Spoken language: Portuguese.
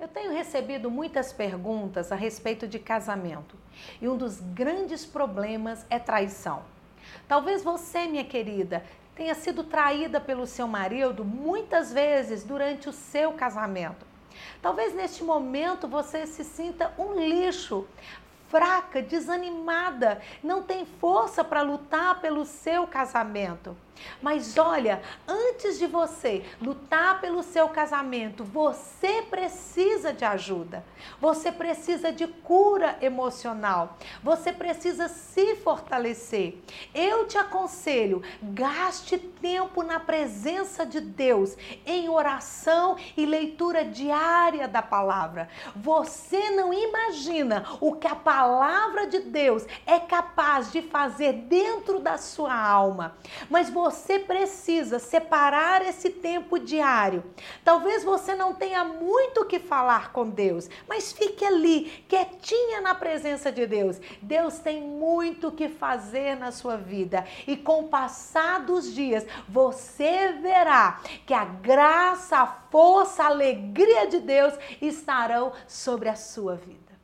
Eu tenho recebido muitas perguntas a respeito de casamento e um dos grandes problemas é traição. Talvez você, minha querida, tenha sido traída pelo seu marido muitas vezes durante o seu casamento. Talvez neste momento você se sinta um lixo, fraca, desanimada, não tem força para lutar pelo seu casamento. Mas olha, antes de você lutar pelo seu casamento, você precisa de ajuda. Você precisa de cura emocional. Você precisa se fortalecer. Eu te aconselho, gaste tempo na presença de Deus, em oração e leitura diária da palavra. Você não imagina o que a palavra de Deus é capaz de fazer dentro da sua alma. Mas você você precisa separar esse tempo diário. Talvez você não tenha muito o que falar com Deus, mas fique ali, quietinha na presença de Deus. Deus tem muito o que fazer na sua vida e com o passar dos dias você verá que a graça, a força, a alegria de Deus estarão sobre a sua vida.